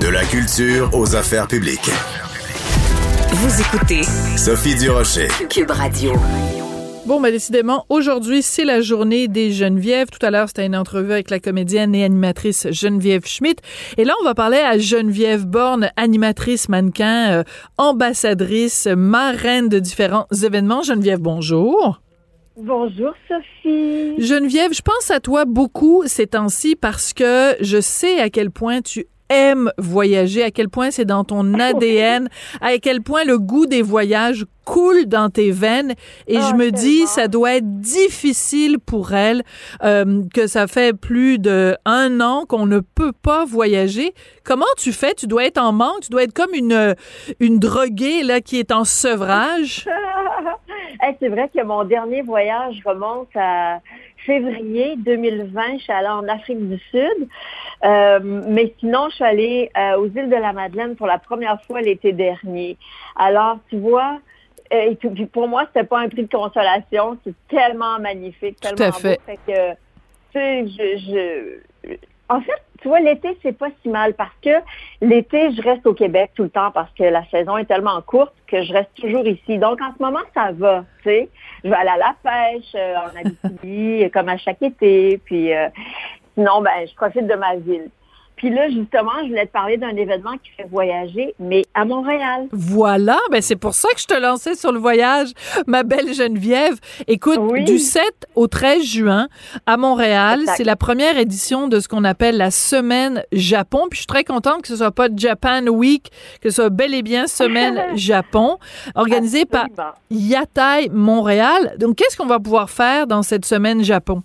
De la culture aux affaires publiques. Vous écoutez Sophie Durocher. Cube Radio. Bon, ben décidément, aujourd'hui, c'est la journée des Genevièves. Tout à l'heure, c'était une entrevue avec la comédienne et animatrice Geneviève Schmidt. Et là, on va parler à Geneviève Borne, animatrice, mannequin, euh, ambassadrice, marraine de différents événements. Geneviève, bonjour. Bonjour Sophie. Geneviève, je pense à toi beaucoup ces temps-ci parce que je sais à quel point tu aimes voyager, à quel point c'est dans ton ADN, à quel point le goût des voyages coule dans tes veines. Et Oh, je me dis, ça doit être difficile pour elle, euh, que ça fait plus de un an qu'on ne peut pas voyager. Comment tu fais? Tu dois être en manque, tu dois être comme une, une droguée là, qui est en sevrage. Hey, c'est vrai que mon dernier voyage remonte à février 2020. Je suis allée en Afrique du Sud. Euh, mais sinon, je suis allée euh, aux îles de la Madeleine pour la première fois l'été dernier. Alors, tu vois, euh, et puis pour moi, c'était pas un prix de consolation. C'est tellement magnifique, Tout tellement à fait. beau. Fait que, tu sais, je, je, en fait, tu vois, l'été, c'est pas si mal parce que l'été, je reste au Québec tout le temps parce que la saison est tellement courte que je reste toujours ici. Donc, en ce moment, ça va, tu sais. Je vais aller à la pêche euh, en Abitibi, comme à chaque été. Puis, euh, sinon, ben, je profite de ma ville. Puis là, justement, je voulais te parler d'un événement qui fait voyager, mais à Montréal. Voilà, ben c'est pour ça que je te lançais sur le voyage, ma belle Geneviève. Écoute, Oui. du 7 au 13 juin à Montréal, c'est la première édition de ce qu'on appelle la semaine Japon. Puis je suis très contente que ce soit pas Japan Week, que ce soit bel et bien semaine Japon, organisée par. Yatai Montréal. Donc qu'est-ce qu'on va pouvoir faire dans cette semaine Japon?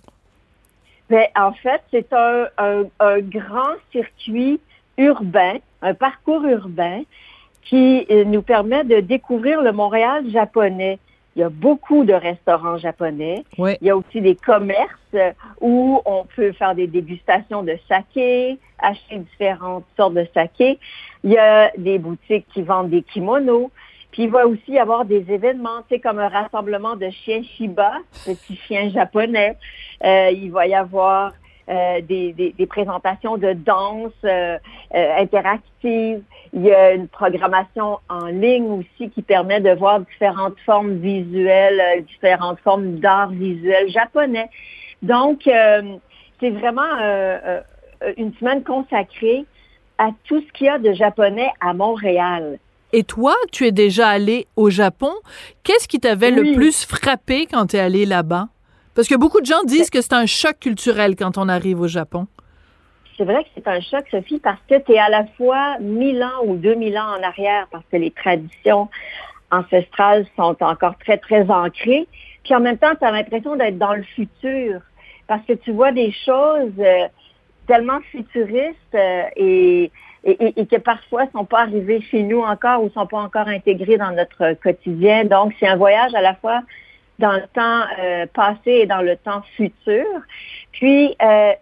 Ben, en fait, c'est un, un, un grand circuit urbain, un parcours urbain qui euh, nous permet de découvrir le Montréal japonais. Il y a beaucoup de restaurants japonais. Oui. Il y a aussi des commerces où on peut faire des dégustations de saké, acheter différentes sortes de saké. Il y a des boutiques qui vendent des kimonos. Puis il va aussi y avoir des événements, tu sais, comme un rassemblement de chiens Shiba, petits chiens japonais. Euh, il va y avoir euh, des, des, des présentations de danse euh, euh, interactives. Il y a une programmation en ligne aussi qui permet de voir différentes formes visuelles, euh, différentes formes d'art visuel japonais. Donc, euh, c'est vraiment une semaine consacrée à tout ce qu'il y a de japonais à Montréal. Et toi, tu es déjà allé au Japon. Qu'est-ce qui t'avait le plus frappé quand tu es allé là-bas? Parce que beaucoup de gens disent que c'est un choc culturel quand on arrive au Japon. C'est vrai que c'est un choc, Sophie, parce que tu es à la fois 1000 ans ou 2000 ans en arrière, parce que les traditions ancestrales sont encore très, très ancrées. Puis en même temps, tu as l'impression d'être dans le futur, parce que tu vois des choses euh, tellement futuristes euh, et, et, et- et que parfois sont pas arrivées chez nous encore ou sont pas encore intégrées dans notre quotidien. Donc, c'est un voyage à la fois dans le temps euh, passé et dans le temps futur. Puis, euh,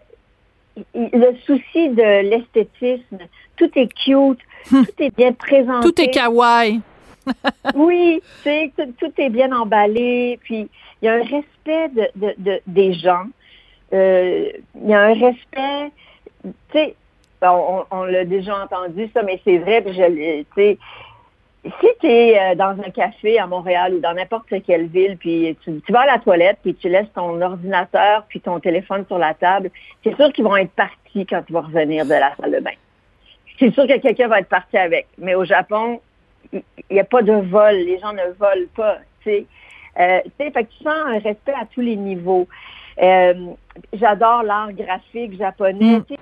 le souci de l'esthétisme, tout est cute, tout est bien présenté. Tout est kawaii. Oui, tout, tout est bien emballé. Puis il y a un respect de, de, de- des gens. Euh, il y a un respect. Tu sais, on, on l'a déjà entendu ça, mais c'est vrai. Puis je, si tu es dans un café à Montréal ou dans n'importe quelle ville, puis tu, tu vas à la toilette, puis tu laisses ton ordinateur puis ton téléphone sur la table, c'est sûr qu'ils vont être partis quand tu vas revenir de la salle de bain. C'est sûr que quelqu'un va être parti avec. Mais au Japon, il n'y a pas de vol. Les gens ne volent pas, tu. Euh, fait que tu sens un respect à tous les niveaux. Euh, J'adore l'art graphique japonais. Mm.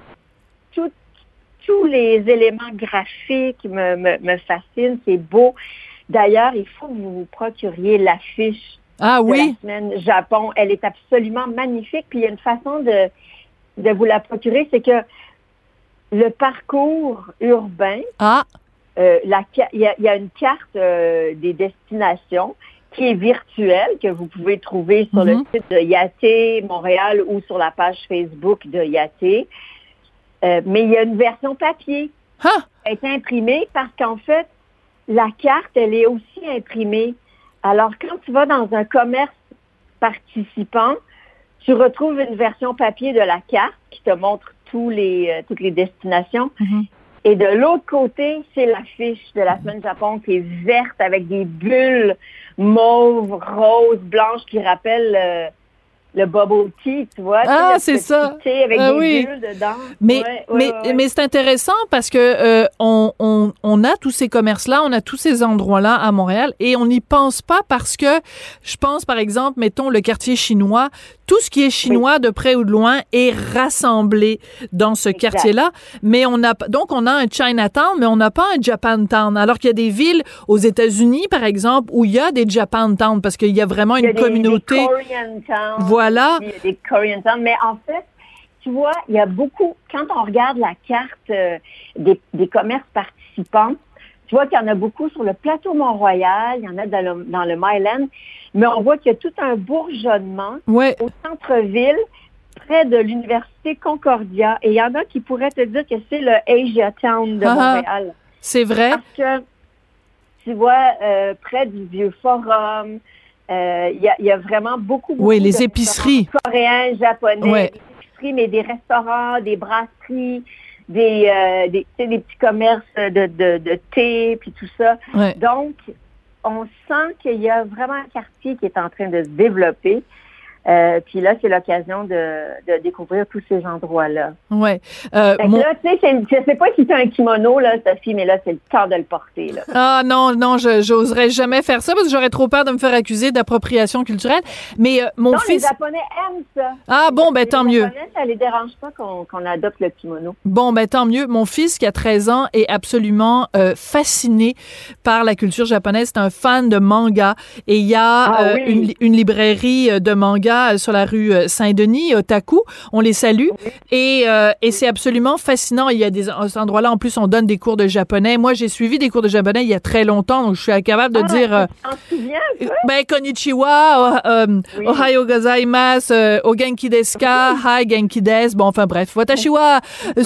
Tous les éléments graphiques me, me, me fascinent. C'est beau. D'ailleurs, il faut que vous vous procuriez l'affiche Ah de oui? la semaine Japon. Elle est absolument magnifique. Puis il y a une façon de, de vous la procurer, c'est que le parcours urbain, Ah, euh, la il y, a, il y a une carte euh, des destinations qui est virtuelle, que vous pouvez trouver sur le Mhm. site de Yaté Montréal ou sur la page Facebook de Yaté. Euh, mais il y a une version papier ah, est imprimée parce qu'en fait, la carte, elle est aussi imprimée. Alors, quand tu vas dans un commerce participant, tu retrouves une version papier de la carte qui te montre tous les, euh, toutes les destinations. Mhm. Et de l'autre côté, c'est l'affiche de la semaine Japon qui est verte avec des bulles mauves, roses, blanches qui rappellent euh, le bubble tea, tu vois. Ah, c'est ça. avec Ah des oui. bulles dedans. Mais, ouais, mais, ouais, ouais. mais c'est intéressant parce que euh, on, on, on a tous ces commerces-là, on a tous ces endroits-là à Montréal et on n'y pense pas parce que je pense, par exemple, mettons le quartier chinois, tout ce qui est chinois de près ou de loin est rassemblé dans ce quartier-là. Mais on a donc on a un Chinatown, mais on n'a pas un Japantown. Alors qu'il y a des villes aux États-Unis, par exemple, où il y a des Japantown parce qu'il y a vraiment Il y a une des- communauté. Des Voilà. Il y a des Korean Town. Mais en fait, tu vois, il y a beaucoup, quand on regarde la carte euh, des, des commerces participants, tu vois qu'il y en a beaucoup sur le plateau Mont-Royal, il y en a dans le, dans le Myland, mais on voit qu'il y a tout un bourgeonnement Ouais, au centre-ville, près de l'Université Concordia. Et il y en a qui pourraient te dire que c'est le Asia Town de Ah ah. Montréal. c'est vrai. Parce que, tu vois, euh, près du vieux forum, euh, il y, a, il y a vraiment beaucoup, beaucoup Oui, les de épiceries. Coréens, japonais, Ouais. des épiceries, mais des restaurants, des brasseries, des, euh, des, petits commerces de, de, de thé, puis tout ça. Ouais. Donc, on sent qu'il y a vraiment un quartier qui est en train de se développer. Euh, puis là, c'est l'occasion de, de découvrir tous ces endroits-là. Ouais. Euh, mon- là, tu sais, je sais pas si tu as un kimono, là, Sophie, mais là, c'est le temps de le porter, là. Ah non, non, je j'oserais jamais faire ça parce que j'aurais trop peur de me faire accuser d'appropriation culturelle. Mais euh, mon non, les fils. Japonais aiment ça. Ah bon, ben tant les mieux. Japonais, ça les dérange pas qu'on qu'on adopte le kimono. Bon, ben tant mieux. Mon fils qui a 13 ans est absolument euh, fasciné par la culture japonaise. C'est un fan de manga et il y a Ah euh, oui. une, une librairie euh, de manga euh, sur la rue euh, Saint-Denis, Otaku. On les salue et, euh, et c'est absolument fascinant. Il y a des à cet endroit-là en plus on donne des cours de japonais. Moi j'ai suivi des cours de japonais il y a très longtemps donc je suis capable de Ah, dire. euh, souviens, ben, konnichiwa, oh, euh, Oui. ohayo gozaimasu, o genki desu ka, hi genki desu. Bon, enfin bref, watashi wa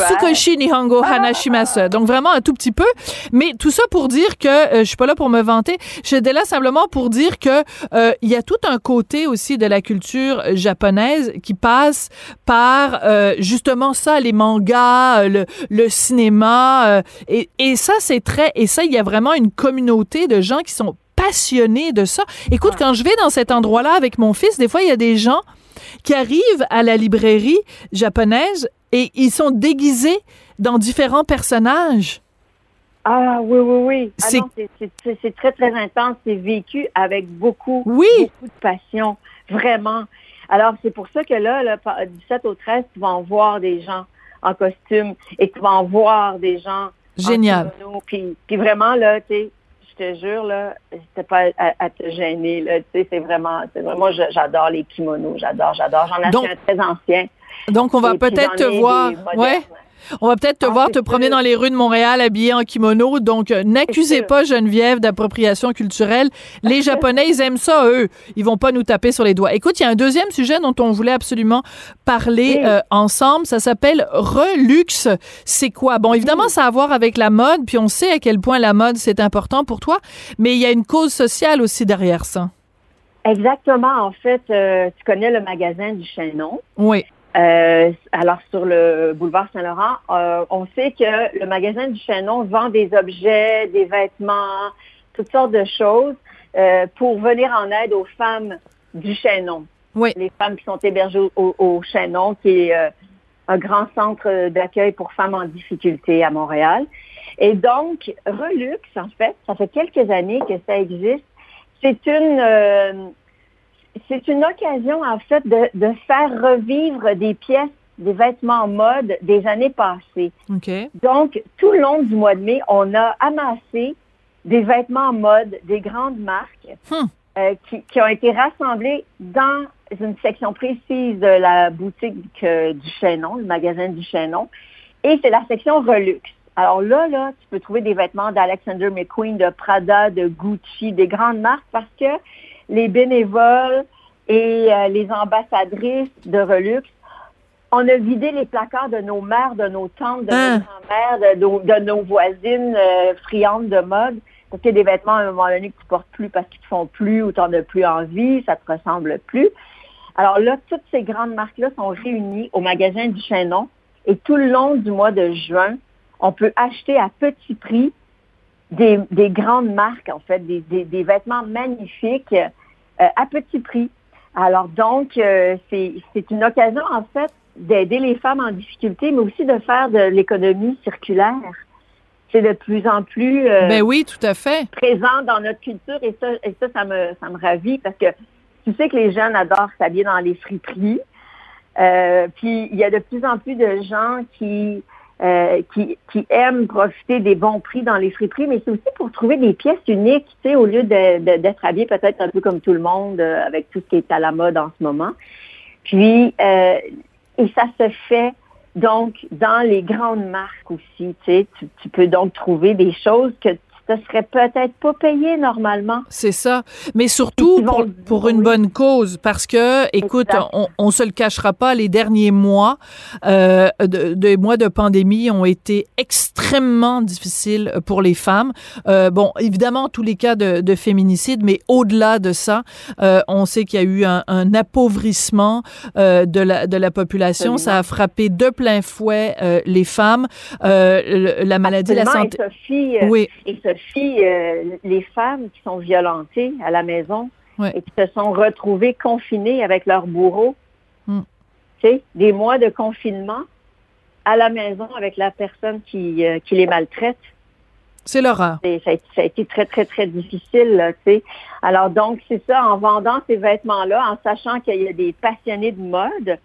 sukoshi nihongo hanashimasu. Donc vraiment un tout petit peu. Mais tout ça pour dire que, je suis pas là pour me vanter, j'étais là simplement pour dire que il y a tout un côté aussi de la culture japonaise qui passe par euh, justement ça, les mangas, euh, le, le cinéma. euh, et, et ça, c'est très... Et ça, il y a vraiment une communauté de gens qui sont passionnés de ça. Écoute, quand je vais dans cet endroit-là avec mon fils, des fois, il y a des gens qui arrivent à la librairie japonaise et ils sont déguisés dans différents personnages. Ah oui, oui, oui. Ah c'est très, très intense. C'est vécu avec beaucoup, Oui. beaucoup de passion. Vraiment. Alors, c'est pour ça que là, là, par- du 7 au 13, tu vas en voir des gens en costume et tu vas en voir des gens Génial. en. Puis, puis vraiment, là, tu sais, je te jure, là, c'était pas à, à te gêner, là. Tu sais, c'est vraiment, c'est vraiment, j'adore les kimonos. J'adore, j'adore. J'en ai Donc- acheté un très ancien. Donc, on va peut-être te voir. Ouais. On va peut-être te Ah, voir te promener dans les rues de Montréal habillé en kimono. Donc, euh, n'accusez pas Geneviève d'appropriation culturelle. Les Japonais, ils aiment ça, eux. Ils vont pas nous taper sur les doigts. Écoute, il y a un deuxième sujet dont on voulait absolument parler Oui. euh, ensemble. Ça s'appelle Relux. C'est quoi? Bon, évidemment, ça a à voir avec la mode, puis on sait à quel point la mode, c'est important pour toi, mais il y a une cause sociale aussi derrière ça. Exactement. En fait, euh, tu connais le magasin du Chaînon. Oui. Euh, alors, sur le boulevard Saint-Laurent, euh, on sait que le magasin du Chaînon vend des objets, des vêtements, toutes sortes de choses euh, pour venir en aide aux femmes du Chaînon. Oui. Les femmes qui sont hébergées au, au- Chaînon, qui est euh, un grand centre d'accueil pour femmes en difficulté à Montréal. Et donc, Relux, en fait, ça fait quelques années que ça existe. C'est une... c'est une occasion, en fait, de, de faire revivre des pièces, des vêtements en mode des années passées. Donc, tout le long du mois de mai, on a amassé des vêtements en mode des grandes marques Hmm. euh, qui, qui ont été rassemblés dans une section précise de la boutique euh, du Chaînon, le magasin du Chaînon. Et c'est la section Relux. Alors là, là, tu peux trouver des vêtements d'Alexander McQueen, de Prada, de Gucci, des grandes marques parce que les bénévoles et euh, les ambassadrices de Relux, on a vidé les placards de nos mères, de nos tantes, de Hein? nos grand-mères, de, nos- de nos voisines euh, friandes de mode. Parce qu'il y a des vêtements à un moment donné que tu portes plus parce qu'ils te font plus ou tu n'en as plus envie, ça te ressemble plus. Alors là, toutes ces grandes marques-là sont réunies au magasin du Chaînon et tout le long du mois de juin, on peut acheter à petit prix des, des grandes marques, en fait, des, des, des vêtements magnifiques à petit prix. Alors donc, euh, c'est une occasion, en fait, d'aider les femmes en difficulté, mais aussi de faire de l'économie circulaire. C'est de plus en plus euh, ben oui, tout à fait. présent dans notre culture et ça, et ça, ça me, ça me ravit parce que tu sais que les jeunes adorent s'habiller dans les friperies. Euh, puis il y a de plus en plus de gens qui euh, qui, qui, aiment profiter des bons prix dans les friperies, mais c'est aussi pour trouver des pièces uniques, tu sais, au lieu d'être habillé peut-être un peu comme tout le monde euh, avec tout ce qui est à la mode en ce moment. Puis, euh, et ça se fait donc dans les grandes marques aussi, tu sais, tu, tu peux donc trouver des choses que ça serait peut-être pas payé normalement. C'est ça. Mais surtout pour, pour, une bonne cause, parce que, écoute, on, on se le cachera pas, les derniers mois, euh, de, de, mois de pandémie ont été extrêmement difficiles pour les femmes. Euh, bon, évidemment, tous les cas de, de féminicide, mais au-delà de ça, euh, on sait qu'il y a eu un, un appauvrissement euh, de, la, de la population. Ça a frappé de plein fouet euh, les femmes. Euh, la maladie, la santé. Sophie, oui. Et euh, les femmes qui sont violentées à la maison et qui se sont retrouvées confinées avec leur bourreau. Hmm. Tu sais, des mois de confinement à la maison avec la personne qui, euh, qui les maltraite. C'est l'horreur. Ça, ça, a été très, très, très difficile, tu sais. Alors, donc, c'est ça, en vendant ces vêtements-là, en sachant qu'il y a des passionnés de mode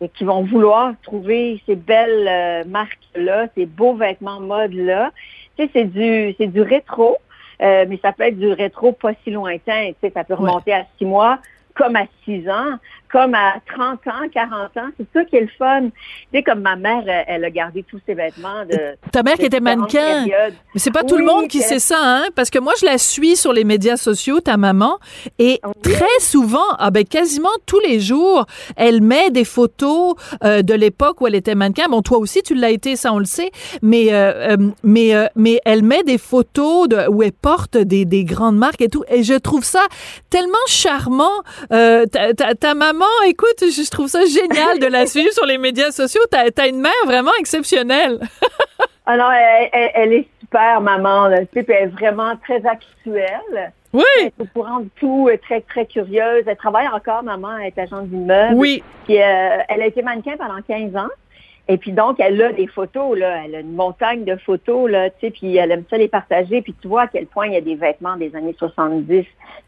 et qui vont vouloir trouver ces belles euh, marques-là, ces beaux vêtements mode-là, tu sais, c'est du, c'est du rétro, euh, mais ça peut être du rétro pas si lointain. Tu sais, ça peut remonter à six mois, comme à six ans comme à 30 ans, 40 ans. C'est ça qui est le fun. Tu sais, comme ma mère, elle, a gardé tous ses vêtements de. Ta mère qui était mannequin. Mais c'est pas tout le monde qui sait ça, hein? Parce que moi, je la suis sur les médias sociaux, ta maman, et très souvent, ah ben quasiment tous les jours, elle met des photos euh, de l'époque où elle était mannequin. Bon, toi aussi, tu l'as été, ça on le sait. Mais euh, euh, mais mais elle met des photos de, où elle porte des, des grandes marques et tout. Et je trouve ça tellement charmant. Ta, ta, ta maman écoute, je trouve ça génial de la suivre sur les médias sociaux. T'as as une mère vraiment exceptionnelle. Alors, elle, est super, maman. Là. elle est vraiment très actuelle. Oui. Elle est au courant de tout, très, très curieuse. Elle travaille encore, maman, elle est agente d'immeuble. Oui. Puis, euh, elle a été mannequin pendant 15 ans. Et puis donc, elle a des photos, là. Elle a une montagne de photos, là, tu sais, puis elle aime ça les partager. Puis tu vois à quel point il y a des vêtements des années 70,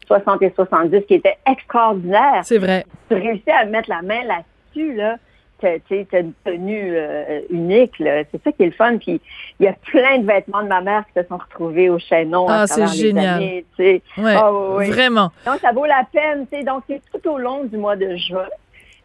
60 et 70 qui étaient extraordinaires. C'est vrai. Tu réussis à mettre la main là-dessus, là. Tu as une tenue euh, unique, là. C'est ça qui est le fun. Puis il y a plein de vêtements de ma mère qui se sont retrouvés au chaînon. Ah, c'est génial. Années, ouais, oh, oui. Vraiment. Donc, ça vaut la peine, tu sais. Donc, c'est tout au long du mois de juin.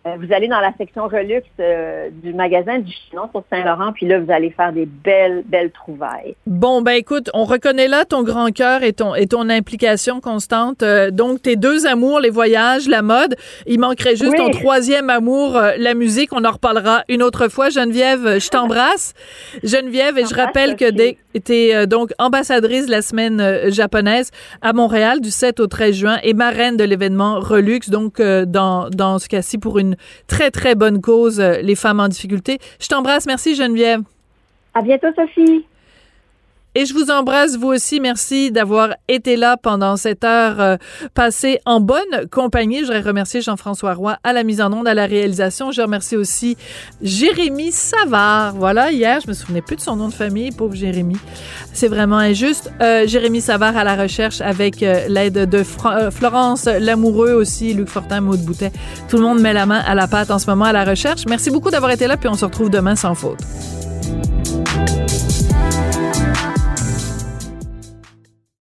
Euh, vous allez dans la section Relux euh, du magasin du Chinon sur Saint-Laurent, puis là, vous allez faire des belles, belles trouvailles. Bon, ben écoute, on reconnaît là ton grand cœur et ton, et ton implication constante. Euh, donc, tes deux amours, les voyages, la mode. Il manquerait juste ton troisième amour, la musique. On en reparlera une autre fois. Geneviève, je t'embrasse. Geneviève, et je rappelle que tu es donc ambassadrice de la semaine japonaise à Montréal du 7 au 13 juin et marraine de l'événement Relux, donc dans, dans ce cas-ci pour une très, très bonne cause, euh, les femmes en difficulté. Je t'embrasse. Merci, Geneviève. À bientôt, Sophie. Et je vous embrasse, vous aussi. Merci d'avoir été là pendant cette heure euh, passée en bonne compagnie. Je voudrais remercier Jean-François Roy à la mise en onde, à la réalisation. Je remercie aussi Jérémy Savard. Voilà, hier, je me souvenais plus de son nom de famille, pauvre Jérémy. C'est vraiment injuste. Euh, Jérémy Savard à la recherche avec euh, l'aide de Florence Lamoureux aussi, Luc Fortin, Maud Boutet. Tout le monde met la main à la pâte en ce moment à la recherche. Merci beaucoup d'avoir été là, puis on se retrouve demain sans faute.